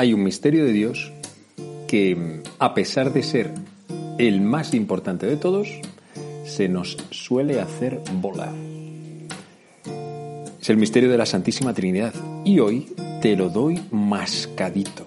Hay un misterio de Dios que, a pesar de ser el más importante de todos, se nos suele hacer volar. Es el misterio de la Santísima Trinidad y hoy te lo doy mascadito.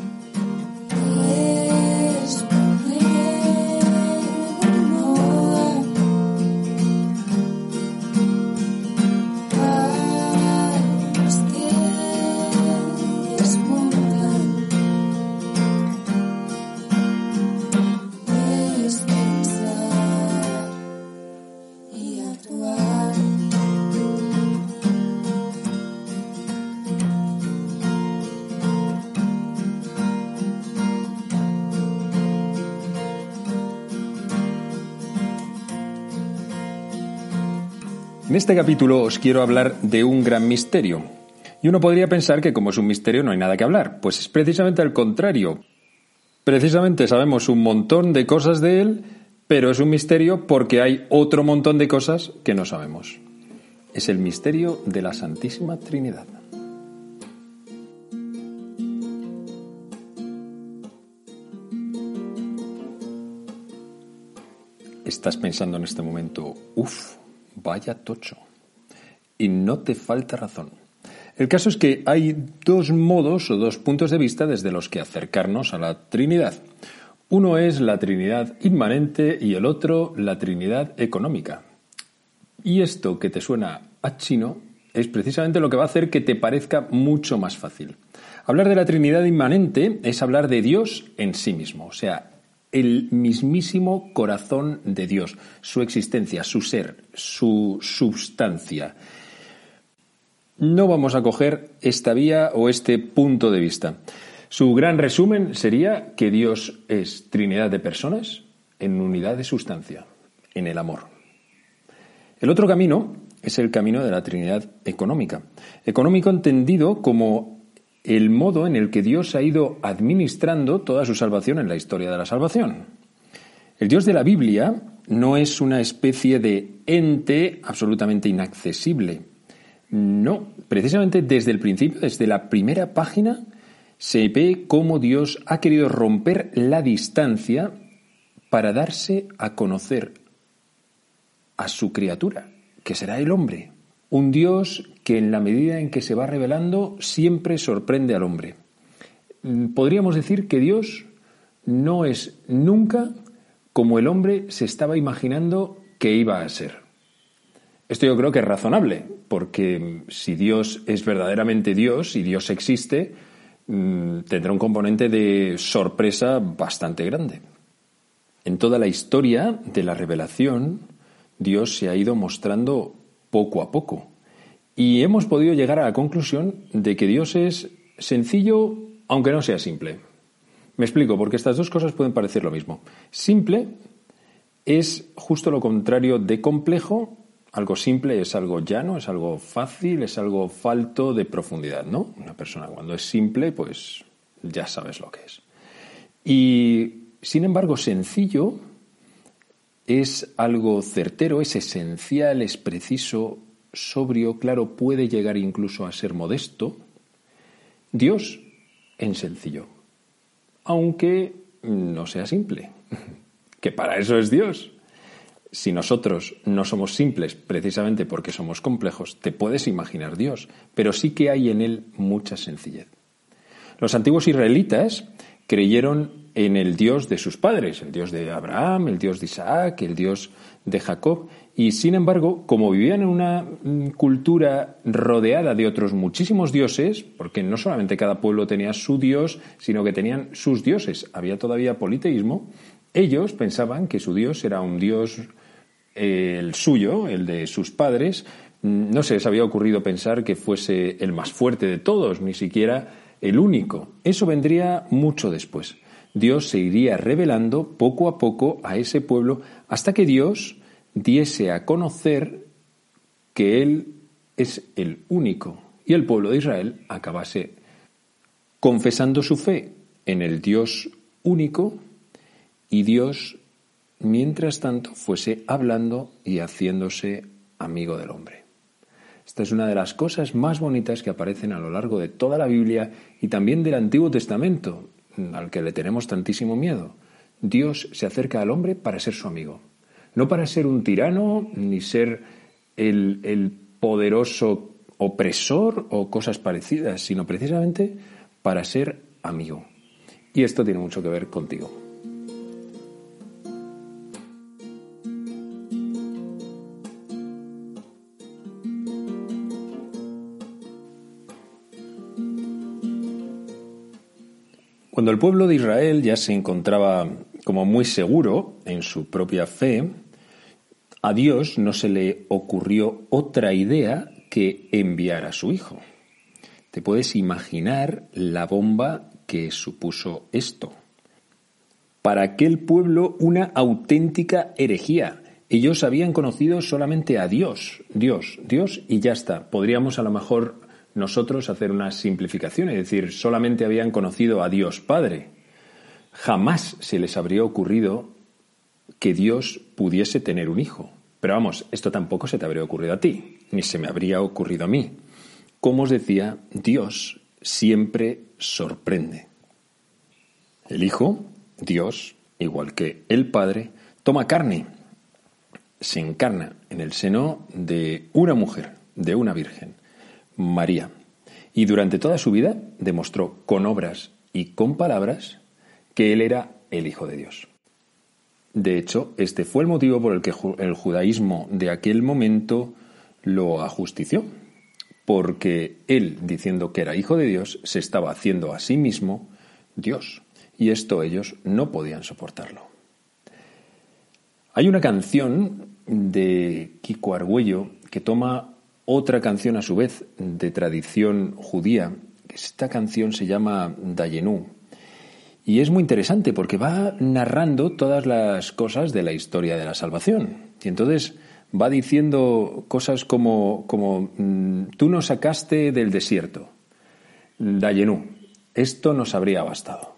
En este capítulo os quiero hablar de un gran misterio. Y uno podría pensar que como es un misterio no hay nada que hablar. Pues es precisamente al contrario. Precisamente sabemos un montón de cosas de él, pero es un misterio porque hay otro montón de cosas que no sabemos. Es el misterio de la Santísima Trinidad. Estás pensando en este momento, uff, Vaya tocho. Y no te falta razón. El caso es que hay dos modos o dos puntos de vista desde los que acercarnos a la Trinidad. Uno es la Trinidad inmanente y el otro la Trinidad económica. Y esto que te suena a chino es precisamente lo que va a hacer que te parezca mucho más fácil. Hablar de la Trinidad inmanente es hablar de Dios en sí mismo, o sea, el mismísimo corazón de Dios, su existencia, su ser, su substancia. No vamos a coger esta vía o este punto de vista. Su gran resumen sería que Dios es Trinidad de personas en unidad de sustancia, en el amor. El otro camino es el camino de la Trinidad económica. Económico entendido como el modo en el que Dios ha ido administrando toda su salvación en la historia de la salvación. El Dios de la Biblia no es una especie de ente absolutamente inaccesible. No, precisamente desde el principio, desde la primera página, se ve cómo Dios ha querido romper la distancia para darse a conocer a su criatura, que será el hombre. Un Dios que en la medida en que se va revelando siempre sorprende al hombre. Podríamos decir que Dios no es nunca como el hombre se estaba imaginando que iba a ser. Esto yo creo que es razonable, porque mm, si Dios es verdaderamente Dios y Dios existe, mm, tendrá un componente de sorpresa bastante grande. En toda la historia de la revelación, Dios se ha ido mostrando poco a poco. Y hemos podido llegar a la conclusión de que Dios es sencillo, aunque no sea simple. Me explico, porque estas dos cosas pueden parecer lo mismo. Simple es justo lo contrario de complejo. Algo simple es algo llano, es algo fácil, es algo falto de profundidad, ¿no? Una persona cuando es simple, pues ya sabes lo que es. Y, sin embargo, sencillo es algo certero, es esencial, es preciso, sobrio, claro, puede llegar incluso a ser modesto. Dios en sencillo, aunque no sea simple, que para eso es Dios. si nosotros no somos simples precisamente porque somos complejos, te puedes imaginar Dios, pero sí que hay en él mucha sencillez. Los antiguos israelitas creyeron en el Dios de sus padres, el Dios de Abraham, el Dios de Isaac, el Dios de Jacob, y sin embargo, como vivían en una mm, cultura rodeada de otros muchísimos dioses, porque no solamente cada pueblo tenía su dios, sino que tenían sus dioses, había todavía politeísmo, ellos pensaban que su dios era un dios eh, el suyo, el de sus padres, mm, no se les había ocurrido pensar que fuese el más fuerte de todos, ni siquiera el único. Eso vendría mucho después. Dios se iría revelando poco a poco a ese pueblo hasta que Dios diese a conocer que Él es el único y el pueblo de Israel acabase confesando su fe en el Dios único y Dios, mientras tanto, fuese hablando y haciéndose amigo del hombre. Esta es una de las cosas más bonitas que aparecen a lo largo de toda la Biblia y también del Antiguo Testamento, al que le tenemos tantísimo miedo. Dios se acerca al hombre para ser su amigo, no para ser un tirano ni ser el, poderoso opresor o cosas parecidas, sino precisamente para ser amigo. Y esto tiene mucho que ver contigo. Cuando el pueblo de Israel ya se encontraba como muy seguro en su propia fe, a Dios no se le ocurrió otra idea que enviar a su hijo. Te puedes imaginar la bomba que supuso esto. Para aquel pueblo una auténtica herejía. Ellos habían conocido solamente a Dios, Dios, Dios y ya está. Podríamos a lo mejor nosotros hacer una simplificación, es decir, solamente habían conocido a Dios Padre. Jamás se les habría ocurrido que Dios pudiese tener un hijo. Pero vamos, esto tampoco se te habría ocurrido a ti, ni se me habría ocurrido a mí. Como os decía, Dios siempre sorprende. El Hijo, Dios, igual que el Padre, toma carne, se encarna en el seno de una mujer, de una virgen. María. Y durante toda su vida demostró con obras y con palabras que él era el Hijo de Dios. De hecho, este fue el motivo por el que el judaísmo de aquel momento lo ajustició, porque él, diciendo que era Hijo de Dios, se estaba haciendo a sí mismo Dios, y esto ellos no podían soportarlo. Hay una canción de Kiko Argüello que toma otra canción a su vez de tradición judía. Esta canción se llama Dayenú. Y es muy interesante porque va narrando todas las cosas de la historia de la salvación. Y entonces va diciendo cosas como, como mm, tú nos sacaste del desierto, Dayenú, esto nos habría bastado.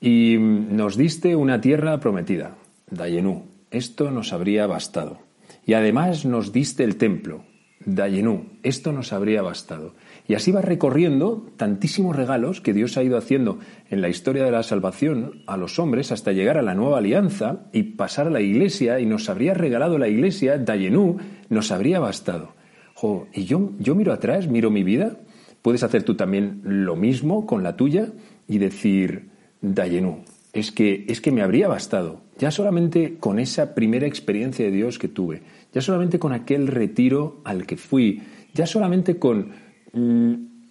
Y nos diste una tierra prometida, Dayenú, esto nos habría bastado. Y además nos diste el templo, Dayenú, esto nos habría bastado. Y así va recorriendo tantísimos regalos que Dios ha ido haciendo en la historia de la salvación a los hombres hasta llegar a la nueva alianza y pasar a la iglesia y nos habría regalado la iglesia, Dayenú, nos habría bastado. y yo, yo miro atrás, miro mi vida, puedes hacer tú también lo mismo con la tuya y decir, Dayenú, es que, es que me habría bastado, ya solamente con esa primera experiencia de Dios que tuve ya solamente con aquel retiro al que fui, ya solamente con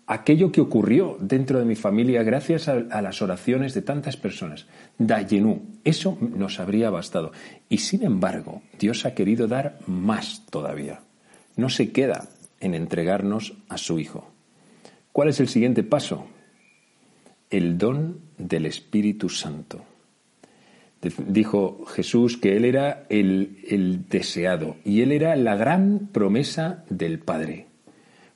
aquello que ocurrió dentro de mi familia gracias a, las oraciones de tantas personas. Dayenú, eso nos habría bastado. Y sin embargo, Dios ha querido dar más todavía. No se queda en entregarnos a su Hijo. ¿Cuál es el siguiente paso? El don del Espíritu Santo. Dijo Jesús que Él era el, deseado y Él era la gran promesa del Padre.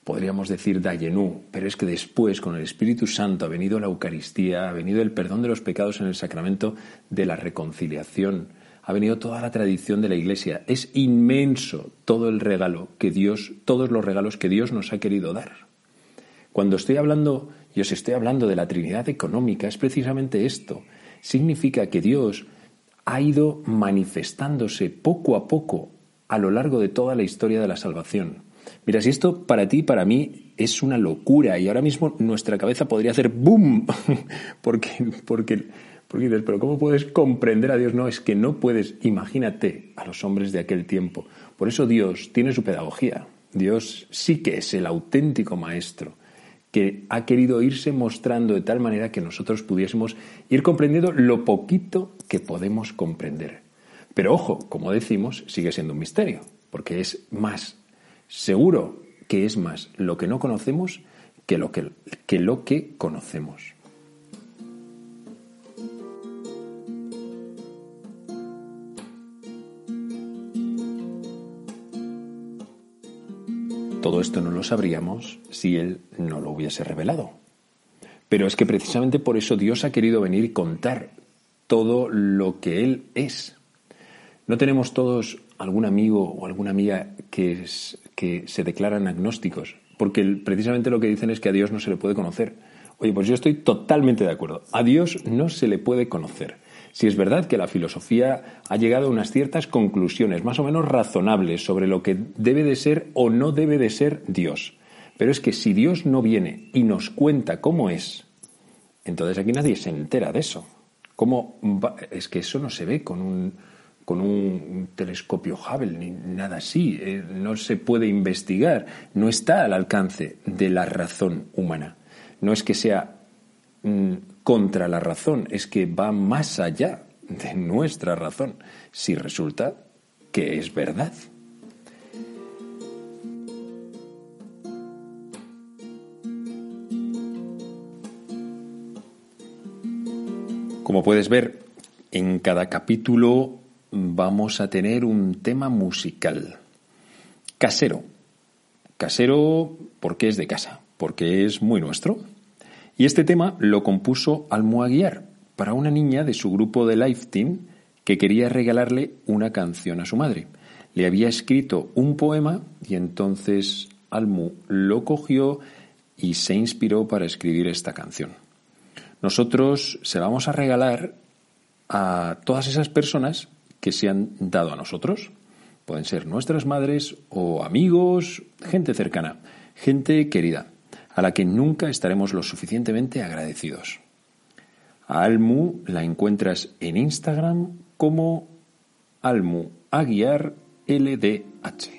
Podríamos decir Dayenú, pero es que después con el Espíritu Santo ha venido la Eucaristía, ha venido el perdón de los pecados en el sacramento de la reconciliación, ha venido toda la tradición de la Iglesia. Es inmenso todo el regalo que Dios, todos los regalos que Dios nos ha querido dar. Cuando estoy hablando y os estoy hablando de la Trinidad económica, es precisamente esto. Significa que Dios ha ido manifestándose poco a poco a lo largo de toda la historia de la salvación. Mira, si esto para ti, para mí, es una locura y ahora mismo nuestra cabeza podría hacer ¡boom! porque, porque, porque dices, pero ¿cómo puedes comprender a Dios? No, es que no puedes, imagínate a los hombres de aquel tiempo. Por eso Dios tiene su pedagogía. Dios sí que es el auténtico maestro que ha querido irse mostrando de tal manera que nosotros pudiésemos ir comprendiendo lo poquito que podemos comprender. Pero ojo, como decimos, sigue siendo un misterio, porque es más, seguro que es más lo que no conocemos que lo que, que, lo que conocemos. Todo esto no lo sabríamos si Él no lo hubiese revelado. Pero es que precisamente por eso Dios ha querido venir y contar todo lo que Él es. ¿No tenemos todos algún amigo o alguna amiga que, que se declaran agnósticos? Porque precisamente lo que dicen es que a Dios no se le puede conocer. Oye, pues yo estoy totalmente de acuerdo. A Dios no se le puede conocer. Si es verdad que la filosofía ha llegado a unas ciertas conclusiones más o menos razonables sobre lo que debe de ser o no debe de ser Dios. Pero es que si Dios no viene y nos cuenta cómo es, entonces aquí nadie se entera de eso. ¿Cómo Es que eso no se ve con un, con un telescopio Hubble ni nada así. Eh, no se puede investigar. No está al alcance de la razón humana. No es que sea mm, contra la razón, es que va más allá de nuestra razón, si resulta que es verdad. Como puedes ver, en cada capítulo vamos a tener un tema musical. Casero. Casero porque es de casa, porque es muy nuestro. Y este tema lo compuso Almoaguiar para una niña de su grupo de Life Team que quería regalarle una canción a su madre. Le había escrito un poema y entonces Almu lo cogió y se inspiró para escribir esta canción. Nosotros se vamos a regalar a todas esas personas que se han dado a nosotros. Pueden ser nuestras madres o amigos, gente cercana, gente querida a la que nunca estaremos lo suficientemente agradecidos. A Almu la encuentras en Instagram como Almu Aguiar LDH.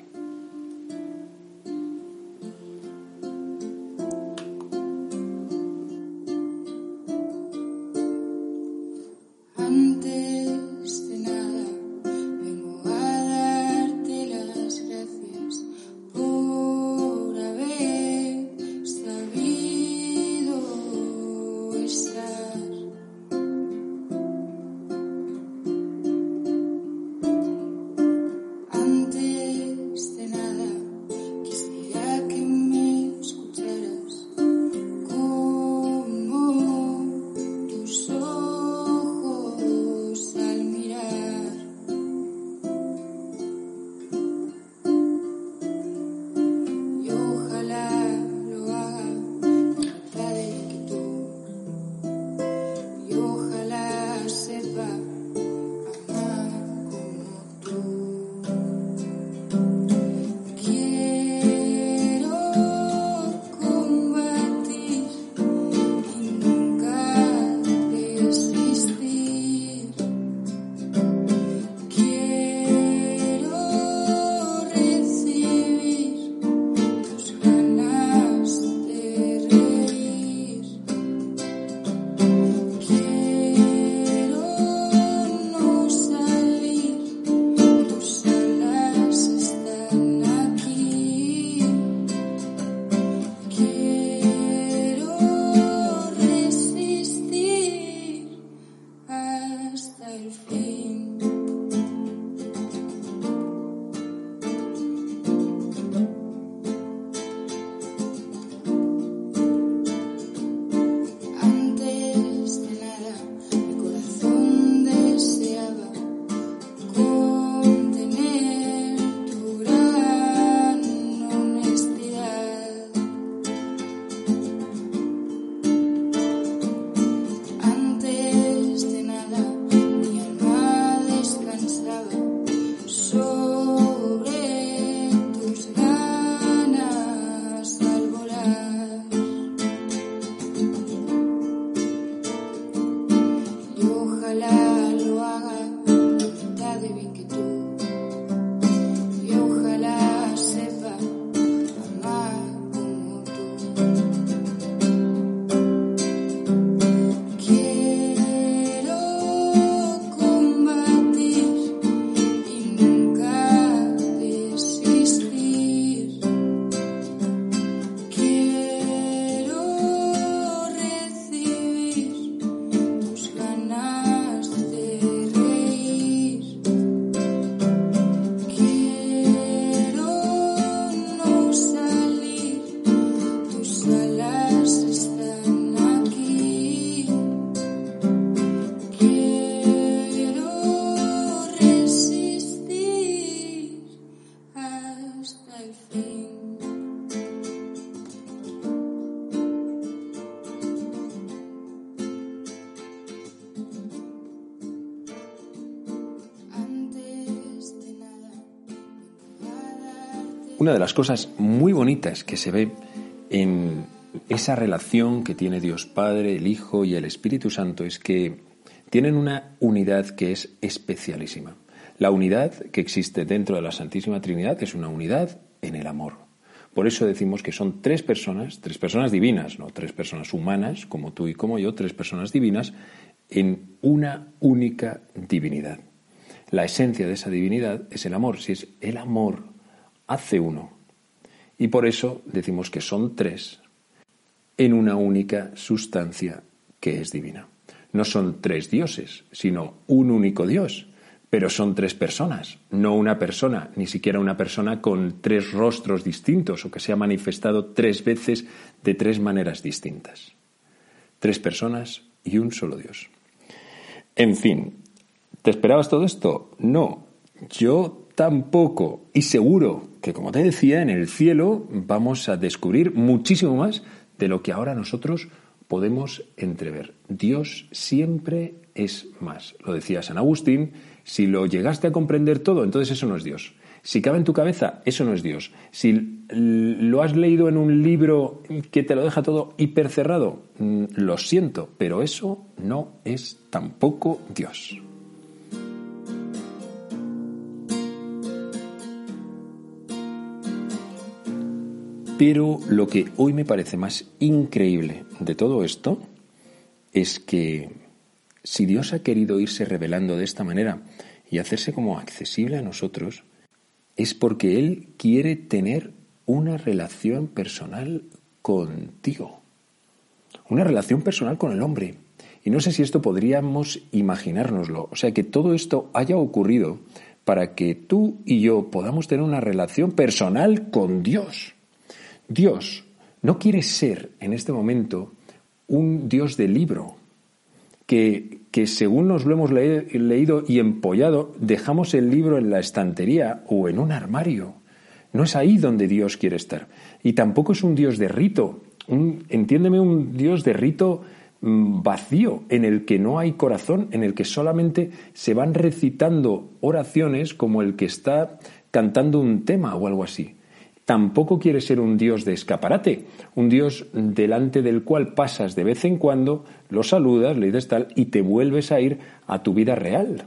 Una de las cosas muy bonitas que se ve en esa relación que tiene Dios Padre, el Hijo y el Espíritu Santo es que tienen una unidad que es especialísima. La unidad que existe dentro de la Santísima Trinidad es una unidad en el amor. Por eso decimos que son tres personas, tres personas divinas, no tres personas humanas como tú y como yo, tres personas divinas en una única divinidad. La esencia de esa divinidad es el amor. Si es el amor hace uno. Y por eso decimos que son tres en una única sustancia que es divina. No son tres dioses, sino un único Dios, pero son tres personas, no una persona, ni siquiera una persona con tres rostros distintos o que se ha manifestado tres veces de tres maneras distintas. Tres personas y un solo Dios. En fin, ¿te esperabas todo esto? No, yo tampoco. Y seguro que, como te decía, en el cielo vamos a descubrir muchísimo más de lo que ahora nosotros podemos entrever. Dios siempre es más. Lo decía San Agustín, si lo llegaste a comprender todo, entonces eso no es Dios. Si cabe en tu cabeza, eso no es Dios. Si lo has leído en un libro que te lo deja todo hipercerrado, mm, lo siento, pero eso no es tampoco Dios. Pero lo que hoy me parece más increíble de todo esto es que si Dios ha querido irse revelando de esta manera y hacerse como accesible a nosotros, es porque Él quiere tener una relación personal contigo. Una relación personal con el hombre. Y no sé si esto podríamos imaginárnoslo. O sea, que todo esto haya ocurrido para que tú y yo podamos tener una relación personal con Dios. Dios no quiere ser en este momento un Dios de libro, que, que según nos lo hemos leído y empollado, dejamos el libro en la estantería o en un armario. No es ahí donde Dios quiere estar. Y tampoco es un Dios de rito, un, entiéndeme, un Dios de rito mm, vacío, en el que no hay corazón, en el que solamente se van recitando oraciones como el que está cantando un tema o algo así tampoco quiere ser un Dios de escaparate, un Dios delante del cual pasas de vez en cuando, lo saludas, le dices tal y te vuelves a ir a tu vida real.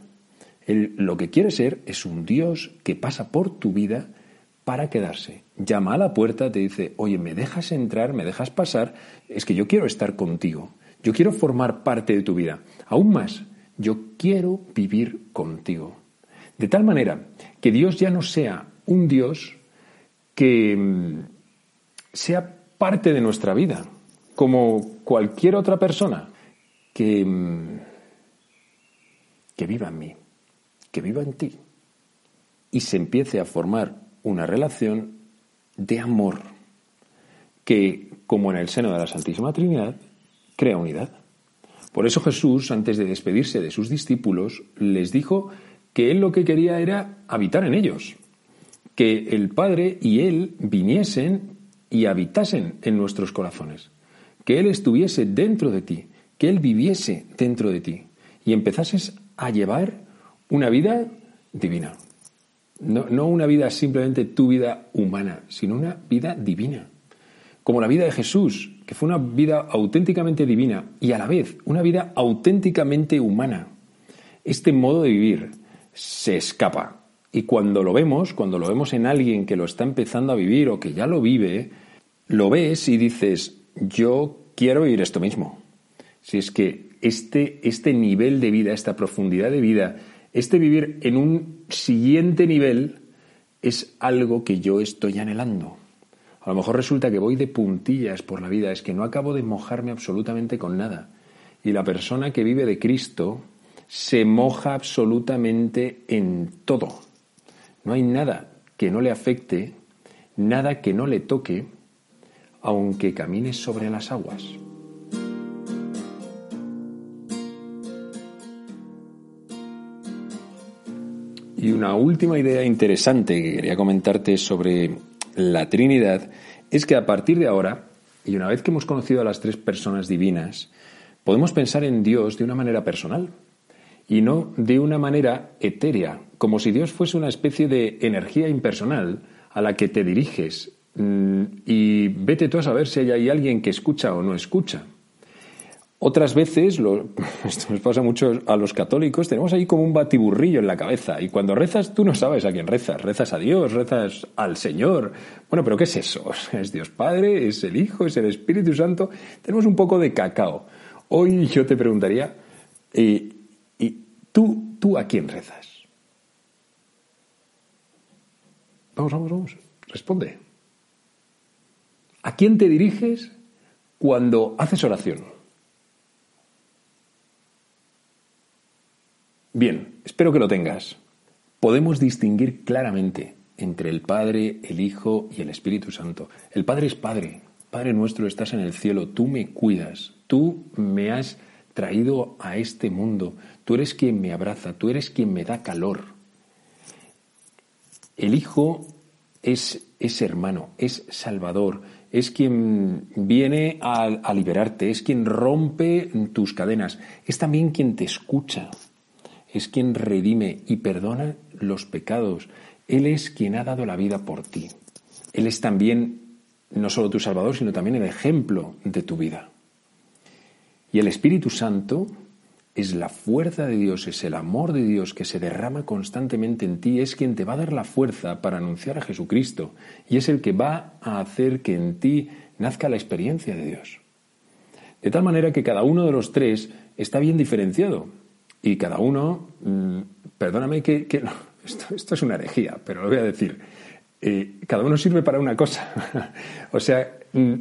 Él lo que quiere ser es un Dios que pasa por tu vida para quedarse. Llama a la puerta, te dice, oye, ¿me dejas entrar? ¿Me dejas pasar? Es que yo quiero estar contigo. Yo quiero formar parte de tu vida. Aún más, yo quiero vivir contigo. De tal manera que Dios ya no sea un Dios que mm, sea parte de nuestra vida, como cualquier otra persona, que, mm, que viva en mí, que viva en ti, y se empiece a formar una relación de amor que, como en el seno de la Santísima Trinidad, crea unidad. Por eso Jesús, antes de despedirse de sus discípulos, les dijo que él lo que quería era habitar en ellos, que el Padre y Él viniesen y habitasen en nuestros corazones, que Él estuviese dentro de ti, que Él viviese dentro de ti y empezases a llevar una vida divina. No, no una vida simplemente tu vida humana, sino una vida divina. Como la vida de Jesús, que fue una vida auténticamente divina y a la vez una vida auténticamente humana. Este modo de vivir se escapa. Y cuando lo vemos, cuando lo vemos en alguien que lo está empezando a vivir o que ya lo vive, lo ves y dices, yo quiero vivir esto mismo. Si es que este, este nivel de vida, esta profundidad de vida, este vivir en un siguiente nivel es algo que yo estoy anhelando. A lo mejor resulta que voy de puntillas por la vida, es que no acabo de mojarme absolutamente con nada. Y la persona que vive de Cristo se moja absolutamente en todo. No hay nada que no le afecte, nada que no le toque, aunque camine sobre las aguas. Y una última idea interesante que quería comentarte sobre la Trinidad es que a partir de ahora, y una vez que hemos conocido a las tres personas divinas, podemos pensar en Dios de una manera personal y no de una manera etérea, como si Dios fuese una especie de energía impersonal a la que te diriges mm, y vete tú a saber si hay alguien que escucha o no escucha. Otras veces, esto nos pasa mucho a los católicos, tenemos ahí como un batiburrillo en la cabeza y cuando rezas tú no sabes a quién rezas, rezas a Dios, rezas al Señor. Bueno, pero ¿qué es eso? ¿Es Dios Padre? ¿Es el Hijo? ¿Es el Espíritu Santo? Tenemos un poco de cacao. Hoy yo te preguntaría, ¿y, tú, tú a quién rezas? Vamos, vamos, vamos, responde. ¿A quién te diriges cuando haces oración? Bien, espero que lo tengas. Podemos distinguir claramente entre el Padre, el Hijo y el Espíritu Santo. El Padre es Padre. Padre nuestro, estás en el cielo, tú me cuidas, tú me has traído a este mundo, tú eres quien me abraza, tú eres quien me da calor. El Hijo es, es hermano, es salvador, es quien viene a, a liberarte, es quien rompe tus cadenas, es también quien te escucha, es quien redime y perdona los pecados. Él es quien ha dado la vida por ti. Él es también no solo tu Salvador, sino también el ejemplo de tu vida. Y el Espíritu Santo es la fuerza de Dios, es el amor de Dios que se derrama constantemente en ti, es quien te va a dar la fuerza para anunciar a Jesucristo y es el que va a hacer que en ti nazca la experiencia de Dios. De tal manera que cada uno de los tres está bien diferenciado. Y cada uno, mm, perdóname que, esto, es una herejía, pero lo voy a decir, eh, cada uno sirve para una cosa. o sea, mm,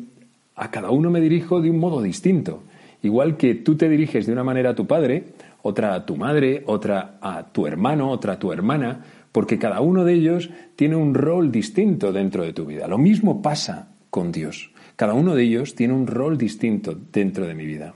a cada uno me dirijo de un modo distinto. Igual que tú te diriges de una manera a tu padre, otra a tu madre, otra a tu hermano, otra a tu hermana, porque cada uno de ellos tiene un rol distinto dentro de tu vida. Lo mismo pasa con Dios. Cada uno de ellos tiene un rol distinto dentro de mi vida.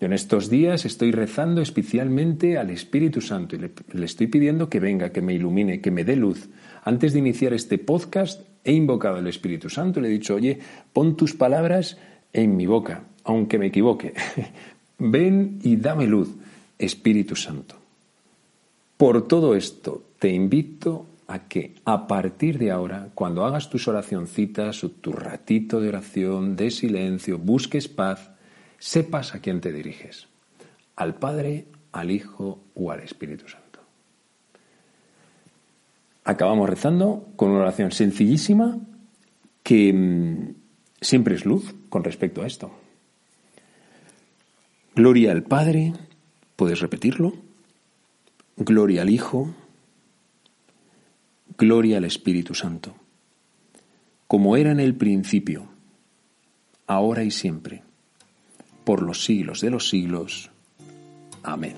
Yo en estos días estoy rezando especialmente al Espíritu Santo y le, estoy pidiendo que venga, que me ilumine, que me dé luz. Antes de iniciar este podcast he invocado al Espíritu Santo y le he dicho, oye, pon tus palabras en mi boca, aunque me equivoque. Ven y dame luz, Espíritu Santo. Por todo esto, te invito a que a partir de ahora, cuando hagas tus oracioncitas o tu ratito de oración, de silencio, busques paz, sepas a quién te diriges, al Padre, al Hijo o al Espíritu Santo. Acabamos rezando con una oración sencillísima que mm, siempre es luz con respecto a esto. Gloria al Padre, ¿puedes repetirlo? Gloria al Hijo, gloria al Espíritu Santo, como era en el principio, ahora y siempre por los siglos de los siglos. Amén.